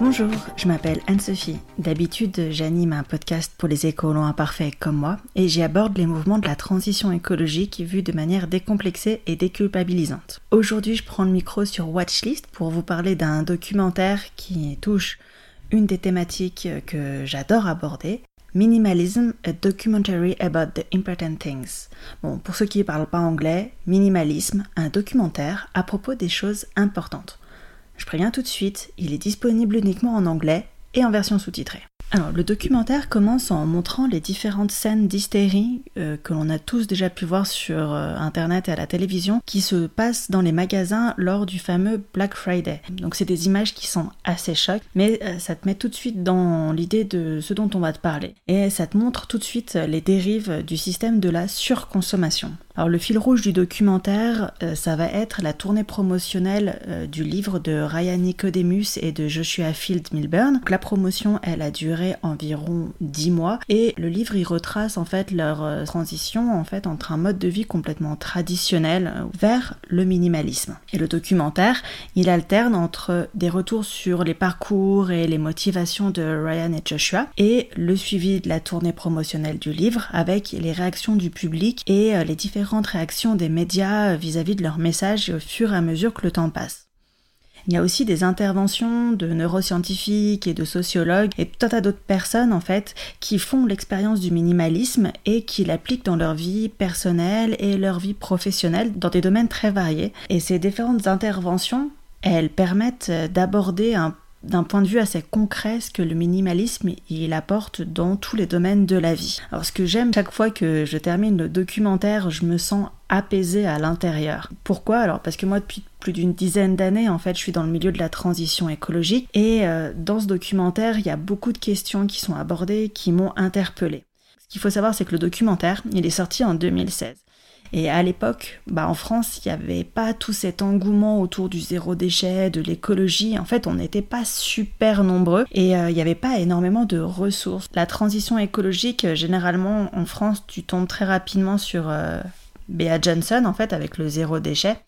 Bonjour, je m'appelle Anne-Sophie. D'habitude, j'anime un podcast pour les écolos imparfaits comme moi et j'y aborde les mouvements de la transition écologique vus de manière décomplexée et déculpabilisante. Aujourd'hui, je prends le micro sur Watchlist pour vous parler d'un documentaire qui touche une des thématiques que j'adore aborder, Minimalism, a documentary about the important things. Bon, pour ceux qui ne parlent pas anglais, minimalisme, un documentaire à propos des choses importantes. Je préviens tout de suite, il est disponible uniquement en anglais et en version sous-titrée. Alors, le documentaire commence en montrant les différentes scènes d'hystérie euh, que l'on a tous déjà pu voir sur euh, Internet et à la télévision qui se passent dans les magasins lors du fameux Black Friday. Donc, c'est des images qui sont assez chocs, mais euh, ça te met tout de suite dans l'idée de ce dont on va te parler. Et ça te montre tout de suite les dérives du système de la surconsommation. Alors le fil rouge du documentaire, euh, ça va être la tournée promotionnelle euh, du livre de Ryan Nicodemus et de Joshua Field Milburn. la promotion, elle a duré environ 10 mois et le livre il retrace en fait leur euh, transition en fait entre un mode de vie complètement traditionnel vers le minimalisme. Et le documentaire, il alterne entre des retours sur les parcours et les motivations de Ryan et Joshua et le suivi de la tournée promotionnelle du livre avec les réactions du public et les différents réactions des médias vis-à-vis de leurs messages au fur et à mesure que le temps passe. Il y a aussi des interventions de neuroscientifiques et de sociologues et tout un tas d'autres personnes en fait qui font l'expérience du minimalisme et qui l'appliquent dans leur vie personnelle et leur vie professionnelle dans des domaines très variés. Et ces différentes interventions, elles permettent d'aborder un d'un point de vue assez concret ce que le minimalisme il apporte dans tous les domaines de la vie. Alors ce que j'aime chaque fois que je termine le documentaire, je me sens apaisée à l'intérieur. Pourquoi? Alors parce que moi depuis plus d'une dizaine d'années en fait je suis dans le milieu de la transition écologique et euh, dans ce documentaire il y a beaucoup de questions qui sont abordées qui m'ont interpellée. Ce qu'il faut savoir c'est que le documentaire il est sorti en 2016. Et à l'époque, bah en France, il n'y avait pas tout cet engouement autour du zéro déchet, de l'écologie. En fait, on n'était pas super nombreux et euh, il n'y avait pas énormément de ressources. La transition écologique, euh, généralement en France, tu tombes très rapidement sur euh, Bea Johnson, en fait, avec le zéro déchet.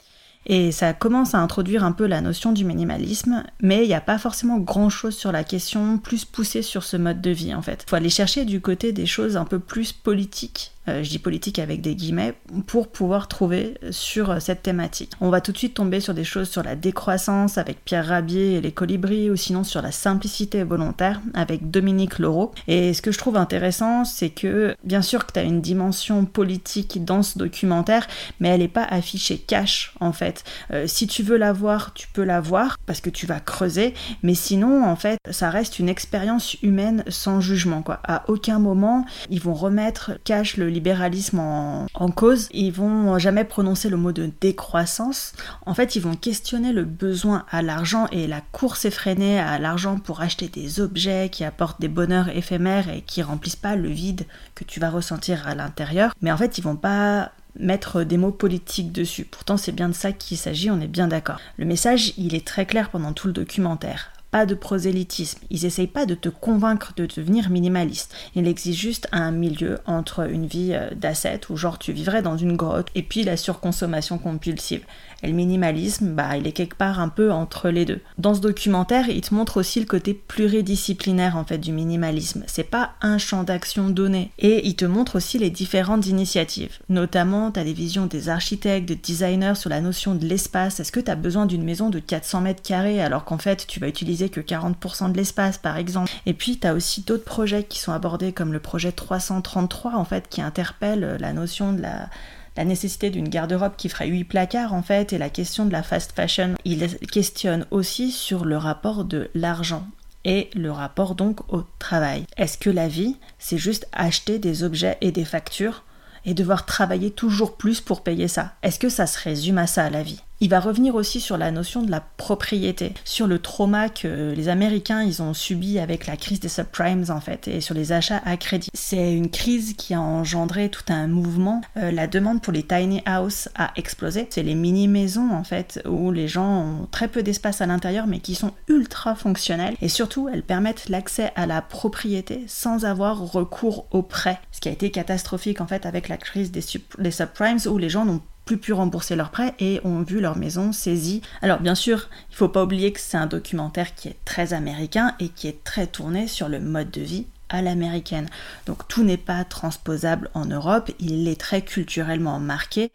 Et ça commence à introduire un peu la notion du minimalisme, mais il n'y a pas forcément grand chose sur la question plus poussée sur ce mode de vie en fait. Il faut aller chercher du côté des choses un peu plus politiques je dis politique avec des guillemets, pour pouvoir trouver sur euh, cette thématique. On va tout de suite tomber sur des choses sur la décroissance avec Pierre Rabier et les colibris, ou sinon sur la simplicité volontaire avec Dominique Leroux. Et ce que je trouve intéressant, c'est que bien sûr que tu as une dimension politique dans ce documentaire, mais elle n'est pas affichée cash en fait. Euh, si tu veux la voir, tu peux la voir parce que tu vas creuser, mais sinon en fait, ça reste une expérience humaine sans jugement quoi. À aucun moment ils vont remettre cash le libéralisme en, cause, ils vont jamais prononcer le mot de décroissance. En fait, ils vont questionner le besoin à l'argent et la course effrénée à l'argent pour acheter des objets qui apportent des bonheurs éphémères et qui remplissent pas le vide que tu vas ressentir à l'intérieur. Mais en fait, ils vont pas mettre des mots politiques dessus. Pourtant, c'est bien de ça qu'il s'agit, on est bien d'accord. Le message, il est très clair pendant tout le documentaire pas de prosélytisme. Ils n'essayent pas de te convaincre de devenir minimaliste. Il existe juste un milieu entre une vie euh, d'asset où genre tu vivrais dans une grotte et puis la surconsommation compulsive. Et le minimalisme, bah, il est quelque part un peu entre les deux. Dans ce documentaire, il te montre aussi le côté pluridisciplinaire en fait du minimalisme. C'est pas un champ d'action donné. Et il te montre aussi les différentes initiatives. Notamment, tu as des visions des architectes, des designers sur la notion de l'espace. Est-ce que tu as besoin d'une maison de 400 mètres carrés alors qu'en fait tu vas utiliser que 40% de l'espace par exemple Et puis tu as aussi d'autres projets qui sont abordés comme le projet 333 en fait qui interpelle la notion de la la nécessité d'une garde-robe qui ferait 8 placards en fait et la question de la fast fashion. Il questionne aussi sur le rapport de l'argent et le rapport donc au travail. Est-ce que la vie, c'est juste acheter des objets et des factures et devoir travailler toujours plus pour payer ça? Est-ce que ça se résume à ça la vie? Il va revenir aussi sur la notion de la propriété, sur le trauma que les Américains ils ont subi avec la crise des subprimes en fait et sur les achats à crédit. C'est une crise qui a engendré tout un mouvement. Euh, la demande pour les tiny houses a explosé. C'est les mini maisons en fait où les gens ont très peu d'espace à l'intérieur mais qui sont ultra fonctionnelles et surtout elles permettent l'accès à la propriété sans avoir recours au prêt. Ce qui a été catastrophique en fait avec la crise des, des subprimes où les gens n'ont pu rembourser leurs prêts et ont vu leur maison saisie. Alors bien sûr, il faut pas oublier que c'est un documentaire qui est très américain et qui est très tourné sur le mode de vie à l'américaine. Donc tout n'est pas transposable en Europe, il est très culturellement marqué.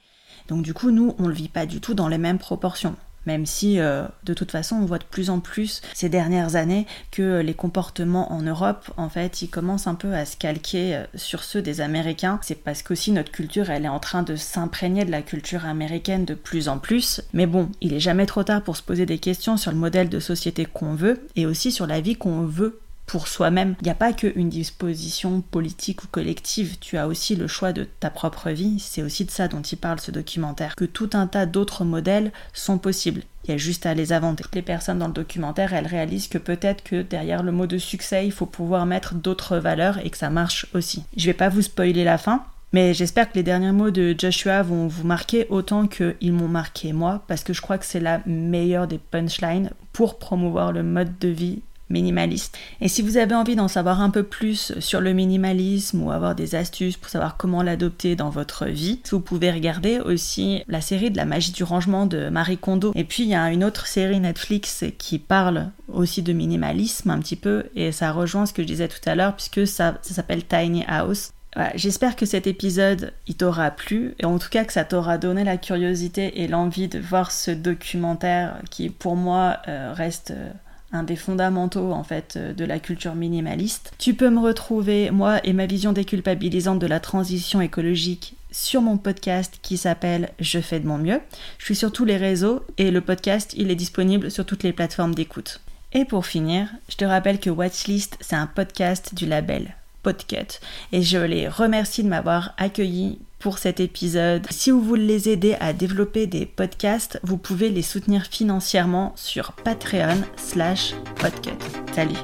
Donc du coup, nous, on le vit pas du tout dans les mêmes proportions même si euh, de toute façon on voit de plus en plus ces dernières années que les comportements en Europe en fait ils commencent un peu à se calquer euh, sur ceux des Américains. C'est parce qu'aussi notre culture elle est en train de s'imprégner de la culture américaine de plus en plus. Mais bon, il est jamais trop tard pour se poser des questions sur le modèle de société qu'on veut et aussi sur la vie qu'on veut pour soi-même. Il n'y a pas qu'une disposition politique ou collective, tu as aussi le choix de ta propre vie, c'est aussi de ça dont il parle ce documentaire, que tout un tas d'autres modèles sont possibles. Il y a juste à les inventer. Les personnes dans le documentaire, elles réalisent que peut-être que derrière le mot de succès, il faut pouvoir mettre d'autres valeurs et que ça marche aussi. Je vais pas vous spoiler la fin, mais j'espère que les derniers mots de Joshua vont vous marquer autant qu'ils m'ont marqué moi, parce que je crois que c'est la meilleure des punchlines pour promouvoir le mode de vie minimaliste. Et si vous avez envie d'en savoir un peu plus sur le minimalisme ou avoir des astuces pour savoir comment l'adopter dans votre vie, vous pouvez regarder aussi la série de la magie du rangement de Marie Kondo. Et puis il y a une autre série Netflix qui parle aussi de minimalisme un petit peu et ça rejoint ce que je disais tout à l'heure puisque ça, s'appelle Tiny House. J'espère que cet épisode il t'aura plu et en tout cas que ça t'aura donné la curiosité et l'envie de voir ce documentaire qui pour moi euh, reste euh, un des fondamentaux en fait euh, de la culture minimaliste. Tu peux me retrouver, moi et ma vision déculpabilisante de la transition écologique sur mon podcast qui s'appelle Je fais de mon mieux. Je suis sur tous les réseaux et le podcast il est disponible sur toutes les plateformes d'écoute. Et pour finir, je te rappelle que Watchlist c'est un podcast du label Podcut et je les remercie de m'avoir accueilli cet épisode. Si vous voulez les aider à développer des podcasts, vous pouvez les soutenir financièrement sur Patreon slash Podcut. Salut